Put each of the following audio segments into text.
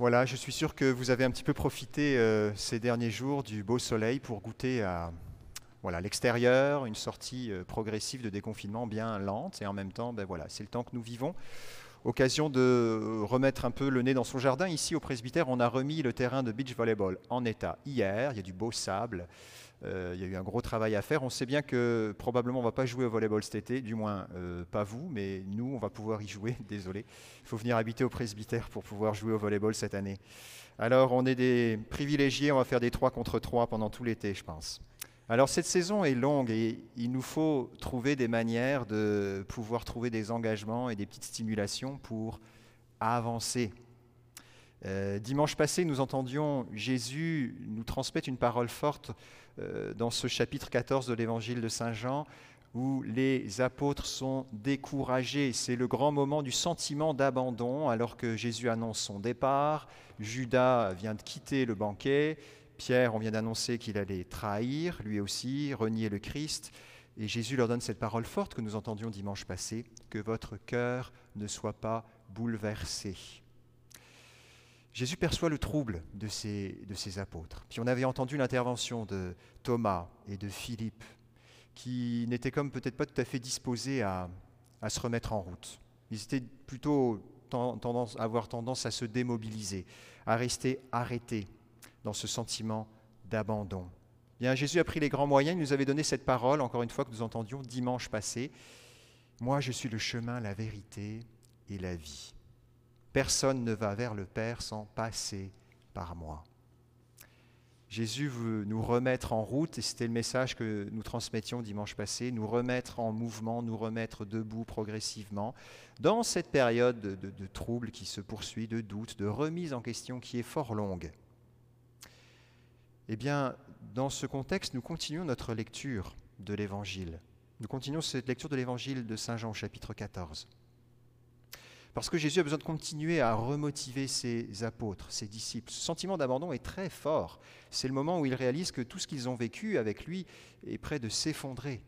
Voilà, je suis sûr que vous avez un petit peu profité euh, ces derniers jours du beau soleil pour goûter à voilà, l'extérieur, une sortie euh, progressive de déconfinement bien lente et en même temps, ben voilà, c'est le temps que nous vivons. Occasion de remettre un peu le nez dans son jardin. Ici au presbytère, on a remis le terrain de beach volleyball en état hier. Il y a du beau sable. Euh, il y a eu un gros travail à faire. On sait bien que probablement on ne va pas jouer au volleyball cet été, du moins euh, pas vous, mais nous, on va pouvoir y jouer. Désolé. Il faut venir habiter au presbytère pour pouvoir jouer au volleyball cette année. Alors on est des privilégiés, on va faire des 3 contre 3 pendant tout l'été, je pense. Alors cette saison est longue et il nous faut trouver des manières de pouvoir trouver des engagements et des petites stimulations pour avancer. Euh, dimanche passé, nous entendions Jésus nous transmettre une parole forte euh, dans ce chapitre 14 de l'évangile de Saint Jean où les apôtres sont découragés. C'est le grand moment du sentiment d'abandon alors que Jésus annonce son départ. Judas vient de quitter le banquet Pierre, on vient d'annoncer qu'il allait trahir, lui aussi, renier le Christ. Et Jésus leur donne cette parole forte que nous entendions dimanche passé, que votre cœur ne soit pas bouleversé. Jésus perçoit le trouble de ces, de ces apôtres. Puis on avait entendu l'intervention de Thomas et de Philippe, qui n'étaient comme peut-être pas tout à fait disposés à, à se remettre en route. Ils étaient plutôt tendance, avoir tendance à se démobiliser, à rester arrêtés, dans ce sentiment d'abandon. Bien, Jésus a pris les grands moyens, il nous avait donné cette parole, encore une fois, que nous entendions dimanche passé. Moi, je suis le chemin, la vérité et la vie. Personne ne va vers le Père sans passer par moi. Jésus veut nous remettre en route, et c'était le message que nous transmettions dimanche passé, nous remettre en mouvement, nous remettre debout progressivement, dans cette période de, de trouble qui se poursuit, de doute, de remise en question qui est fort longue. Eh bien, dans ce contexte, nous continuons notre lecture de l'Évangile. Nous continuons cette lecture de l'Évangile de Saint Jean au chapitre 14. Parce que Jésus a besoin de continuer à remotiver ses apôtres, ses disciples. Ce sentiment d'abandon est très fort. C'est le moment où ils réalisent que tout ce qu'ils ont vécu avec lui est près de s'effondrer.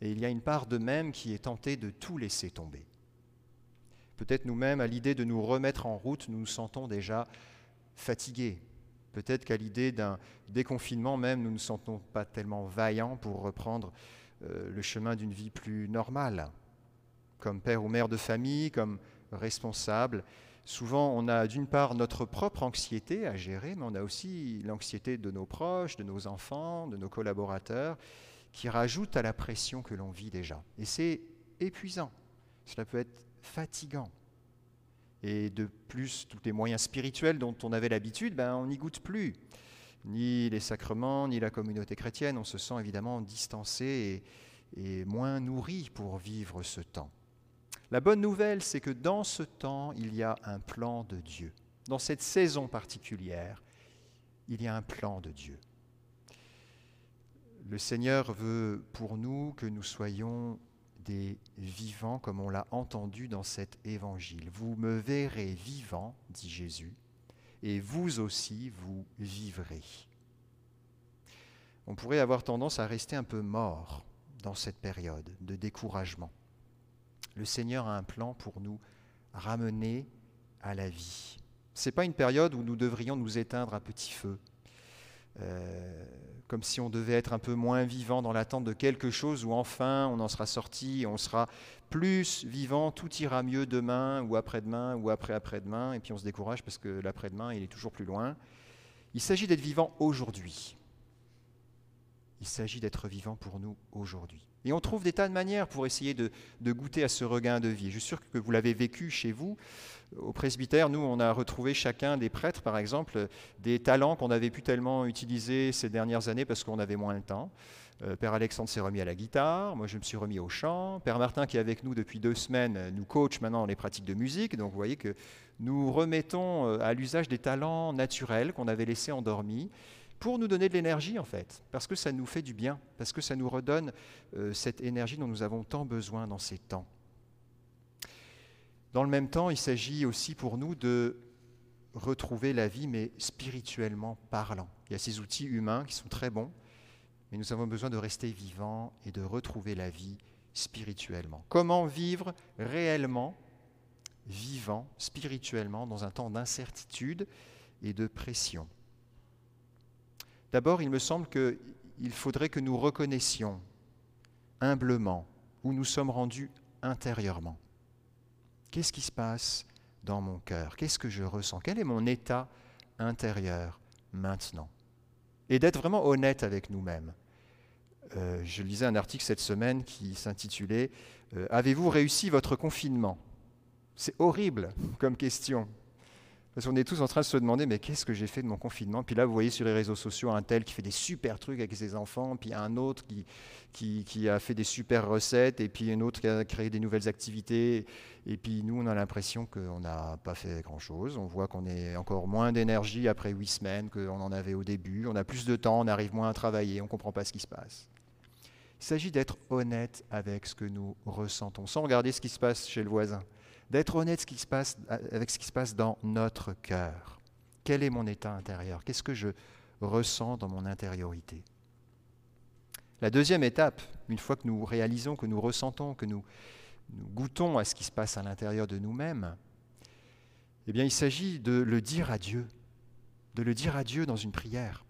Et il y a une part d'eux-mêmes qui est tentée de tout laisser tomber. Peut-être nous-mêmes, à l'idée de nous remettre en route, nous nous sentons déjà fatigués, Peut-être qu'à l'idée d'un déconfinement même, nous ne nous sentons pas tellement vaillants pour reprendre euh, le chemin d'une vie plus normale. Comme père ou mère de famille, comme responsable, souvent on a d'une part notre propre anxiété à gérer, mais on a aussi l'anxiété de nos proches, de nos enfants, de nos collaborateurs, qui rajoute à la pression que l'on vit déjà. Et c'est épuisant, cela peut être fatigant. Et de plus, tous les moyens spirituels dont on avait l'habitude, ben, on n'y goûte plus. Ni les sacrements, ni la communauté chrétienne. On se sent évidemment distancé et, et moins nourri pour vivre ce temps. La bonne nouvelle, c'est que dans ce temps, il y a un plan de Dieu. Dans cette saison particulière, il y a un plan de Dieu. Le Seigneur veut pour nous que nous soyons des vivants comme on l'a entendu dans cet évangile. Vous me verrez vivant, dit Jésus, et vous aussi vous vivrez. On pourrait avoir tendance à rester un peu mort dans cette période de découragement. Le Seigneur a un plan pour nous ramener à la vie. Ce n'est pas une période où nous devrions nous éteindre à petit feu, euh, comme si on devait être un peu moins vivant dans l'attente de quelque chose où enfin on en sera sorti, on sera plus vivant, tout ira mieux demain ou après-demain ou après-après-demain, et puis on se décourage parce que l'après-demain, il est toujours plus loin. Il s'agit d'être vivant aujourd'hui. Il s'agit d'être vivant pour nous aujourd'hui. Et on trouve des tas de manières pour essayer de, goûter à ce regain de vie. Je suis sûr que vous l'avez vécu chez vous. Au presbytère, nous, on a retrouvé chacun des prêtres, par exemple, des talents qu'on avait pu tellement utiliser ces dernières années parce qu'on avait moins le temps. Euh, Père Alexandre s'est remis à la guitare, moi je me suis remis au chant. Père Martin, qui est avec nous depuis deux semaines, nous coach maintenant les pratiques de musique. Donc vous voyez que nous remettons euh, à l'usage des talents naturels qu'on avait laissés endormis pour nous donner de l'énergie en fait, parce que ça nous fait du bien, parce que ça nous redonne euh, cette énergie dont nous avons tant besoin dans ces temps. Dans le même temps, il s'agit aussi pour nous de retrouver la vie, mais spirituellement parlant. Il y a ces outils humains qui sont très bons, mais nous avons besoin de rester vivants et de retrouver la vie spirituellement. Comment vivre réellement, vivant spirituellement dans un temps d'incertitude et de pression? D'abord, il me semble qu'il faudrait que nous reconnaissions humblement où nous sommes rendus intérieurement. Qu'est-ce qui se passe dans mon cœur? Qu'est-ce que je ressens? Quel est mon état intérieur maintenant? Et d'être vraiment honnête avec nous-mêmes. Euh, je lisais un article cette semaine qui s'intitulait euh, Avez-vous réussi votre confinement? C'est horrible comme question. Parce qu'on est tous en train de se demander, mais qu'est-ce que j'ai fait de mon confinement? Puis là, vous voyez sur les réseaux sociaux un tel qui fait des super trucs avec ses enfants, puis un autre qui, qui, a fait des super recettes, et puis un autre qui a créé des nouvelles activités. Et puis nous, on a l'impression qu'on n'a pas fait grand-chose. On voit qu'on est encore moins d'énergie après huit semaines qu'on en avait au début. On a plus de temps, on arrive moins à travailler, on ne comprend pas ce qui se passe. Il s'agit d'être honnête avec ce que nous ressentons, sans regarder ce qui se passe chez le voisin d'être honnête avec ce qui se passe dans notre cœur. Quel est mon état intérieur? Qu'est-ce que je ressens dans mon intériorité? La deuxième étape, une fois que nous réalisons, que nous ressentons, que nous, goûtons à ce qui se passe à l'intérieur de nous-mêmes, eh bien, il s'agit de le dire à Dieu, de le dire à Dieu dans une prière.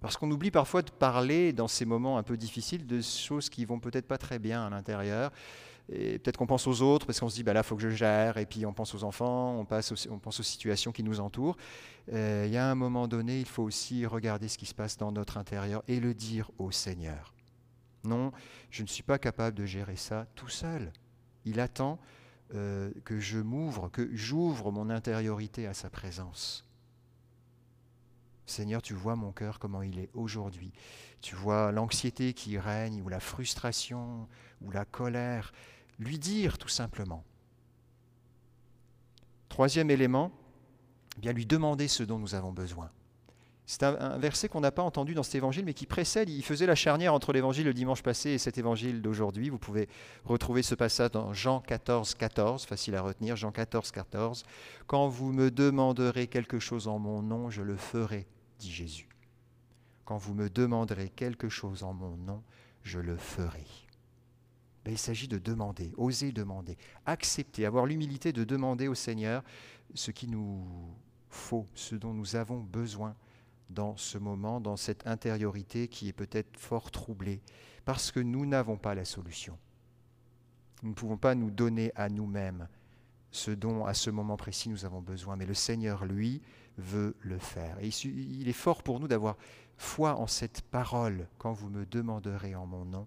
Parce qu'on oublie parfois de parler dans ces moments un peu difficiles de choses qui vont peut-être pas très bien à l'intérieur, et peut-être qu'on pense aux autres parce qu'on se dit, bah là, il faut que je gère. Et puis on pense aux enfants, on, on pense aux situations qui nous entourent. Euh, il y a un moment donné, il faut aussi regarder ce qui se passe dans notre intérieur et le dire au Seigneur. Non, je ne suis pas capable de gérer ça tout seul. Il attend euh, que je m'ouvre, que j'ouvre mon intériorité à sa présence. Seigneur, tu vois mon cœur comment il est aujourd'hui. Tu vois l'anxiété qui règne, ou la frustration, ou la colère lui dire tout simplement. Troisième élément, eh lui demander ce dont nous avons besoin. C'est un, verset qu'on n'a pas entendu dans cet évangile, mais qui précède, il faisait la charnière entre l'évangile le dimanche passé et cet évangile d'aujourd'hui. Vous pouvez retrouver ce passage dans Jean 14, 14, facile à retenir, Jean 14, 14. Quand vous me demanderez quelque chose en mon nom, je le ferai, dit Jésus. Quand vous me demanderez quelque chose en mon nom, je le ferai. Ben, il s'agit de demander, oser demander, accepter, avoir l'humilité de demander au Seigneur ce qui nous faut, ce dont nous avons besoin dans ce moment, dans cette intériorité qui est peut-être fort troublée, parce que nous n'avons pas la solution. Nous ne pouvons pas nous donner à nous-mêmes ce dont à ce moment précis nous avons besoin, mais le Seigneur, lui, veut le faire. Et il est fort pour nous d'avoir foi en cette parole quand vous me demanderez en mon nom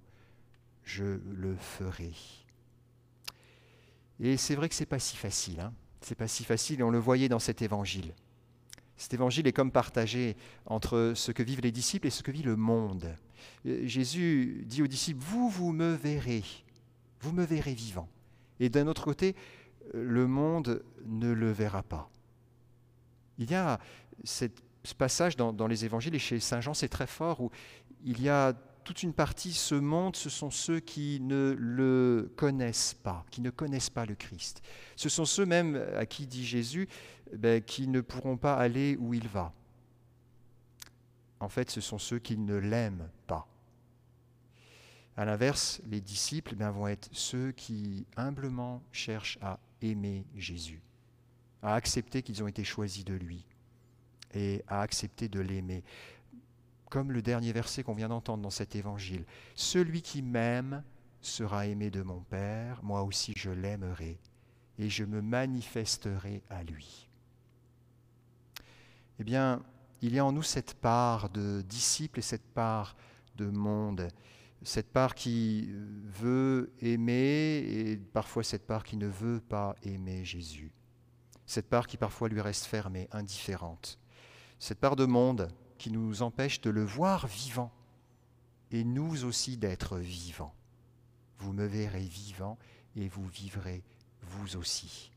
je le ferai. Et c'est vrai que ce n'est pas si facile. Hein c'est pas si facile et on le voyait dans cet évangile. Cet évangile est comme partagé entre ce que vivent les disciples et ce que vit le monde. Euh, Jésus dit aux disciples, vous, vous me verrez, vous me verrez vivant. Et d'un autre côté, le monde ne le verra pas. Il y a ce passage dans, dans les évangiles et chez Saint Jean, c'est très fort, où il y a toute une partie, ce monde, ce sont ceux qui ne le connaissent pas, qui ne connaissent pas le Christ. Ce sont ceux même à qui dit Jésus ben, qui ne pourront pas aller où il va. En fait, ce sont ceux qui ne l'aiment pas. À l'inverse, les disciples ben, vont être ceux qui humblement cherchent à aimer Jésus, à accepter qu'ils ont été choisis de lui et à accepter de l'aimer comme le dernier verset qu'on vient d'entendre dans cet évangile. Celui qui m'aime sera aimé de mon Père, moi aussi je l'aimerai, et je me manifesterai à lui. Eh bien, il y a en nous cette part de disciple et cette part de monde, cette part qui veut aimer et parfois cette part qui ne veut pas aimer Jésus, cette part qui parfois lui reste fermée, indifférente, cette part de monde qui nous empêche de le voir vivant et nous aussi d'être vivants. Vous me verrez vivant et vous vivrez vous aussi.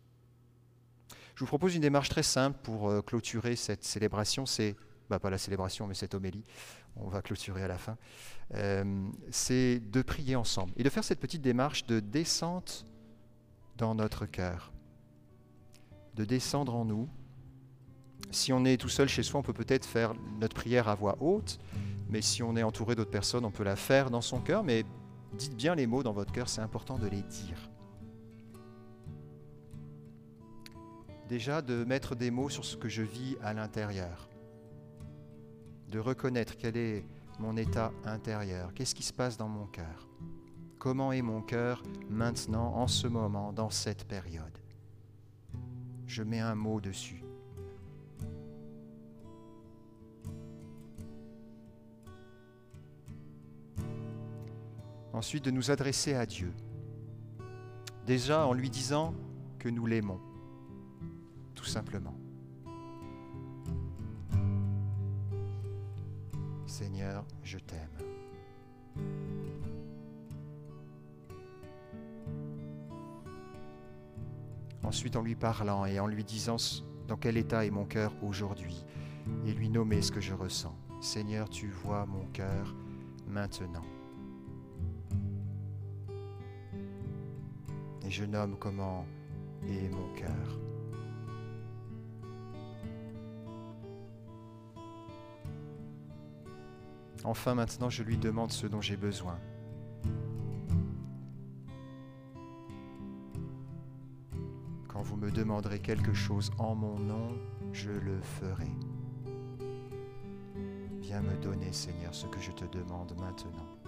Je vous propose une démarche très simple pour euh, clôturer cette célébration. C'est, bah pas la célébration, mais cette homélie. On va clôturer à la fin. Euh, c'est de prier ensemble et de faire cette petite démarche de descente dans notre cœur, de descendre en nous si on est tout seul chez soi, on peut peut-être faire notre prière à voix haute, mais si on est entouré d'autres personnes, on peut la faire dans son cœur, mais dites bien les mots dans votre cœur, c'est important de les dire. déjà de mettre des mots sur ce que je vis à l'intérieur, de reconnaître quel est mon état intérieur, qu'est-ce qui se passe dans mon cœur, comment est mon cœur maintenant, en ce moment, dans cette période? Je mets un mot dessus. Ensuite, de nous adresser à Dieu. Déjà en lui disant que nous l'aimons, tout simplement. Seigneur, je t'aime. Ensuite, en lui parlant et en lui disant dans quel état est mon cœur aujourd'hui, et lui nommer ce que je ressens. Seigneur, tu vois mon cœur maintenant. Je nomme comment est mon cœur. Enfin maintenant, je lui demande ce dont j'ai besoin. Quand vous me demanderez quelque chose en mon nom, je le ferai. Viens me donner, Seigneur, ce que je te demande maintenant.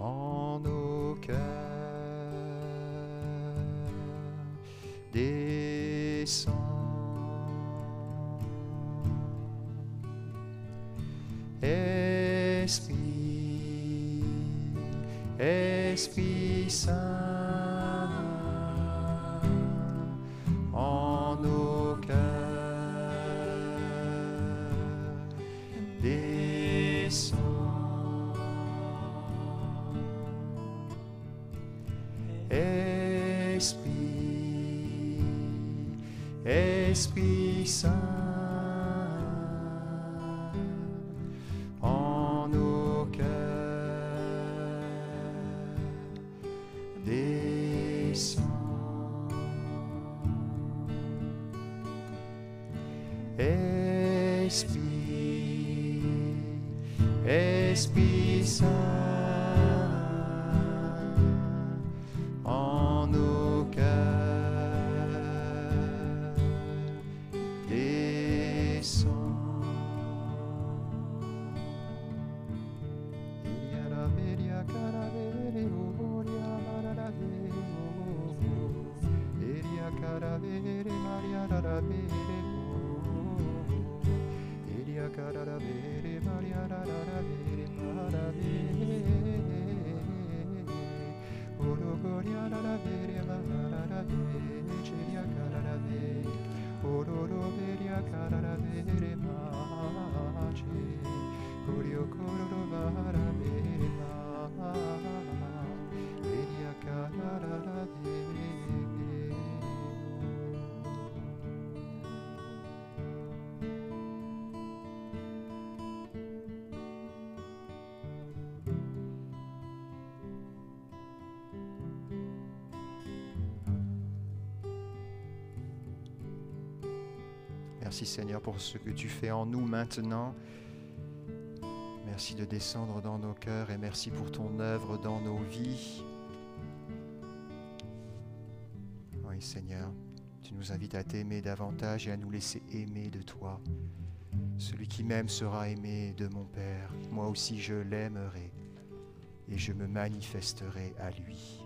En nos cœurs. Descends. Esprit, Esprit Saint, en nos cœurs, descends. Esprit Saint, en nos cœurs, descends. Esprit, Esprit Saint, cara vere Maria rara vere Iria cara vere Maria rara vere Mara vere Oro goria rara vere Mara vere Ceria cara vere Oro ro veria cara vere Mace Curio coro ro Merci Seigneur pour ce que tu fais en nous maintenant. Merci de descendre dans nos cœurs et merci pour ton œuvre dans nos vies. Oui Seigneur, tu nous invites à t'aimer davantage et à nous laisser aimer de toi. Celui qui m'aime sera aimé de mon Père. Moi aussi je l'aimerai et je me manifesterai à lui.